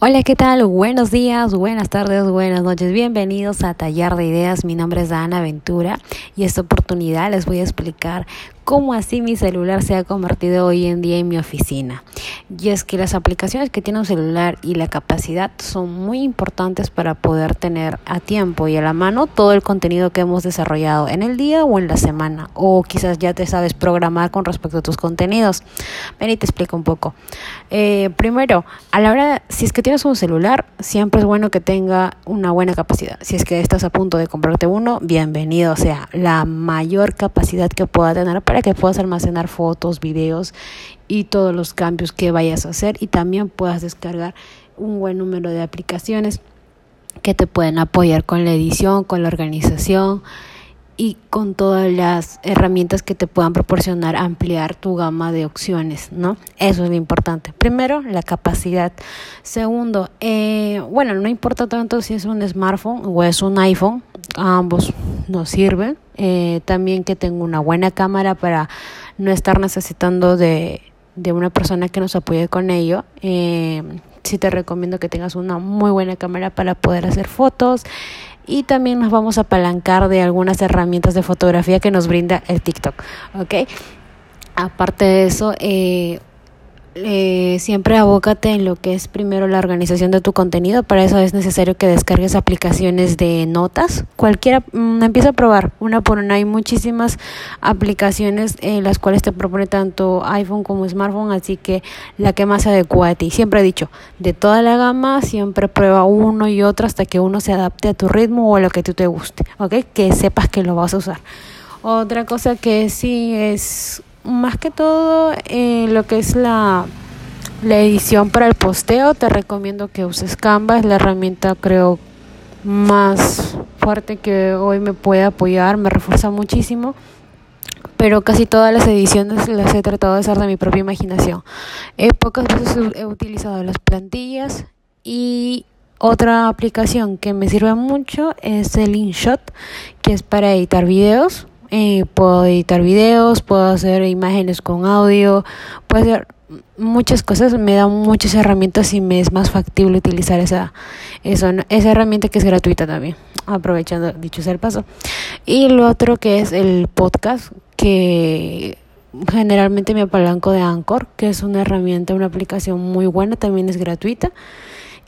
Hola, ¿qué tal? Buenos días, buenas tardes, buenas noches. Bienvenidos a Taller de Ideas. Mi nombre es Ana Ventura y esta oportunidad les voy a explicar cómo así mi celular se ha convertido hoy en día en mi oficina. Y es que las aplicaciones que tiene un celular y la capacidad son muy importantes para poder tener a tiempo y a la mano todo el contenido que hemos desarrollado en el día o en la semana. O quizás ya te sabes programar con respecto a tus contenidos. Ven y te explico un poco. Eh, primero, a la hora, si es que tienes un celular, siempre es bueno que tenga una buena capacidad. Si es que estás a punto de comprarte uno, bienvenido sea la mayor capacidad que pueda tener para que puedas almacenar fotos, videos y todos los cambios que vayas a hacer y también puedas descargar un buen número de aplicaciones que te pueden apoyar con la edición, con la organización y con todas las herramientas que te puedan proporcionar ampliar tu gama de opciones, ¿no? Eso es lo importante. Primero, la capacidad. Segundo, eh, bueno, no importa tanto si es un smartphone o es un iPhone, ambos nos sirven. Eh, también que tenga una buena cámara para no estar necesitando de, de una persona que nos apoye con ello. Eh, sí te recomiendo que tengas una muy buena cámara para poder hacer fotos y también nos vamos a apalancar de algunas herramientas de fotografía que nos brinda el TikTok, ¿ok? Aparte de eso, eh, eh, siempre abócate en lo que es primero la organización de tu contenido. Para eso es necesario que descargues aplicaciones de notas. Cualquiera, mm, empieza a probar una por una. Hay muchísimas aplicaciones en las cuales te propone tanto iPhone como smartphone, así que la que más se adecua a ti. Siempre he dicho, de toda la gama, siempre prueba uno y otro hasta que uno se adapte a tu ritmo o a lo que tú te guste, ¿ok? Que sepas que lo vas a usar. Otra cosa que sí es más que todo eh, lo que es la, la edición para el posteo, te recomiendo que uses Canva, es la herramienta creo más fuerte que hoy me puede apoyar, me refuerza muchísimo pero casi todas las ediciones las he tratado de hacer de mi propia imaginación. Eh, pocas veces he utilizado las plantillas y otra aplicación que me sirve mucho es el InShot, que es para editar videos. Eh, puedo editar videos, puedo hacer imágenes con audio, puedo hacer muchas cosas, me da muchas herramientas y me es más factible utilizar esa, esa, esa herramienta que es gratuita también, aprovechando dicho el paso. Y lo otro que es el podcast, que generalmente me apalanco de Anchor, que es una herramienta, una aplicación muy buena, también es gratuita.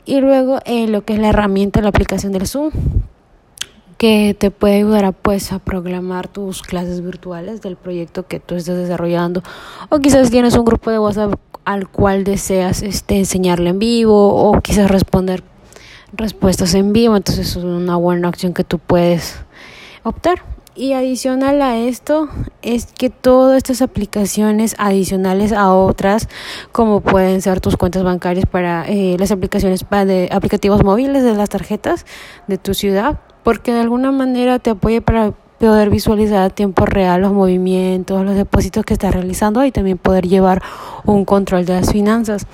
Y luego eh, lo que es la herramienta, la aplicación del Zoom, que te puede ayudar a, pues, a programar tus clases virtuales del proyecto que tú estés desarrollando o quizás tienes un grupo de WhatsApp al cual deseas este, enseñarle en vivo o quizás responder respuestas en vivo, entonces es una buena opción que tú puedes optar. Y adicional a esto es que todas estas aplicaciones adicionales a otras, como pueden ser tus cuentas bancarias para eh, las aplicaciones para de aplicativos móviles de las tarjetas de tu ciudad, porque de alguna manera te apoya para poder visualizar a tiempo real los movimientos, los depósitos que estás realizando y también poder llevar un control de las finanzas.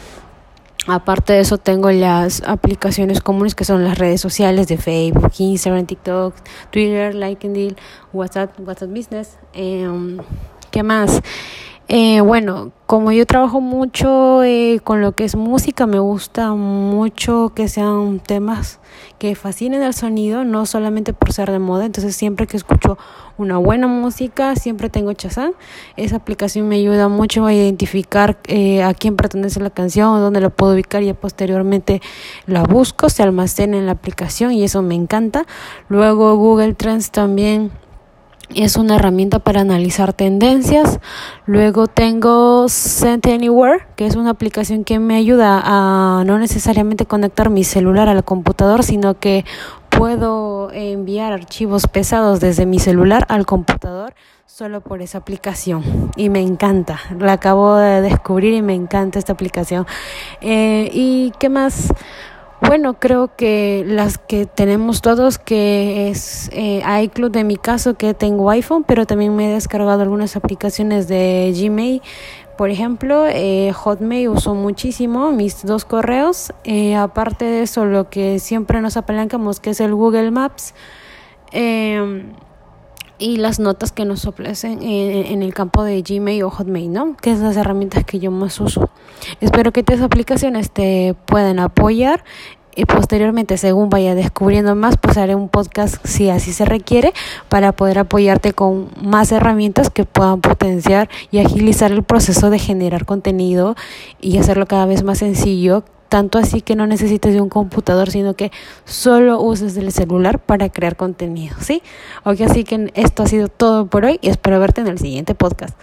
Aparte de eso, tengo las aplicaciones comunes que son las redes sociales de Facebook, Instagram, TikTok, Twitter, LinkedIn, WhatsApp, WhatsApp Business. Eh, ¿Qué más? Eh, bueno, como yo trabajo mucho eh, con lo que es música, me gusta mucho que sean temas que fascinen el sonido, no solamente por ser de moda. Entonces, siempre que escucho una buena música, siempre tengo Chazán. Esa aplicación me ayuda mucho a identificar eh, a quién pertenece la canción, dónde la puedo ubicar y posteriormente la busco, se almacena en la aplicación y eso me encanta. Luego, Google Trends también es una herramienta para analizar tendencias. Luego tengo Send Anywhere, que es una aplicación que me ayuda a no necesariamente conectar mi celular al computador, sino que puedo enviar archivos pesados desde mi celular al computador solo por esa aplicación. Y me encanta. La acabo de descubrir y me encanta esta aplicación. Eh, y qué más bueno, creo que las que tenemos todos, que es eh, iCloud en mi caso, que tengo iPhone, pero también me he descargado algunas aplicaciones de Gmail. Por ejemplo, eh, Hotmail uso muchísimo mis dos correos. Eh, aparte de eso, lo que siempre nos apalancamos, que es el Google Maps. Eh, y las notas que nos ofrecen en, el campo de Gmail o Hotmail, ¿no? Que es las herramientas que yo más uso. Espero que estas aplicaciones te puedan apoyar y posteriormente, según vaya descubriendo más, pues haré un podcast si así se requiere para poder apoyarte con más herramientas que puedan potenciar y agilizar el proceso de generar contenido y hacerlo cada vez más sencillo tanto así que no necesites de un computador, sino que solo uses el celular para crear contenido, ¿sí? Ok, así que esto ha sido todo por hoy y espero verte en el siguiente podcast.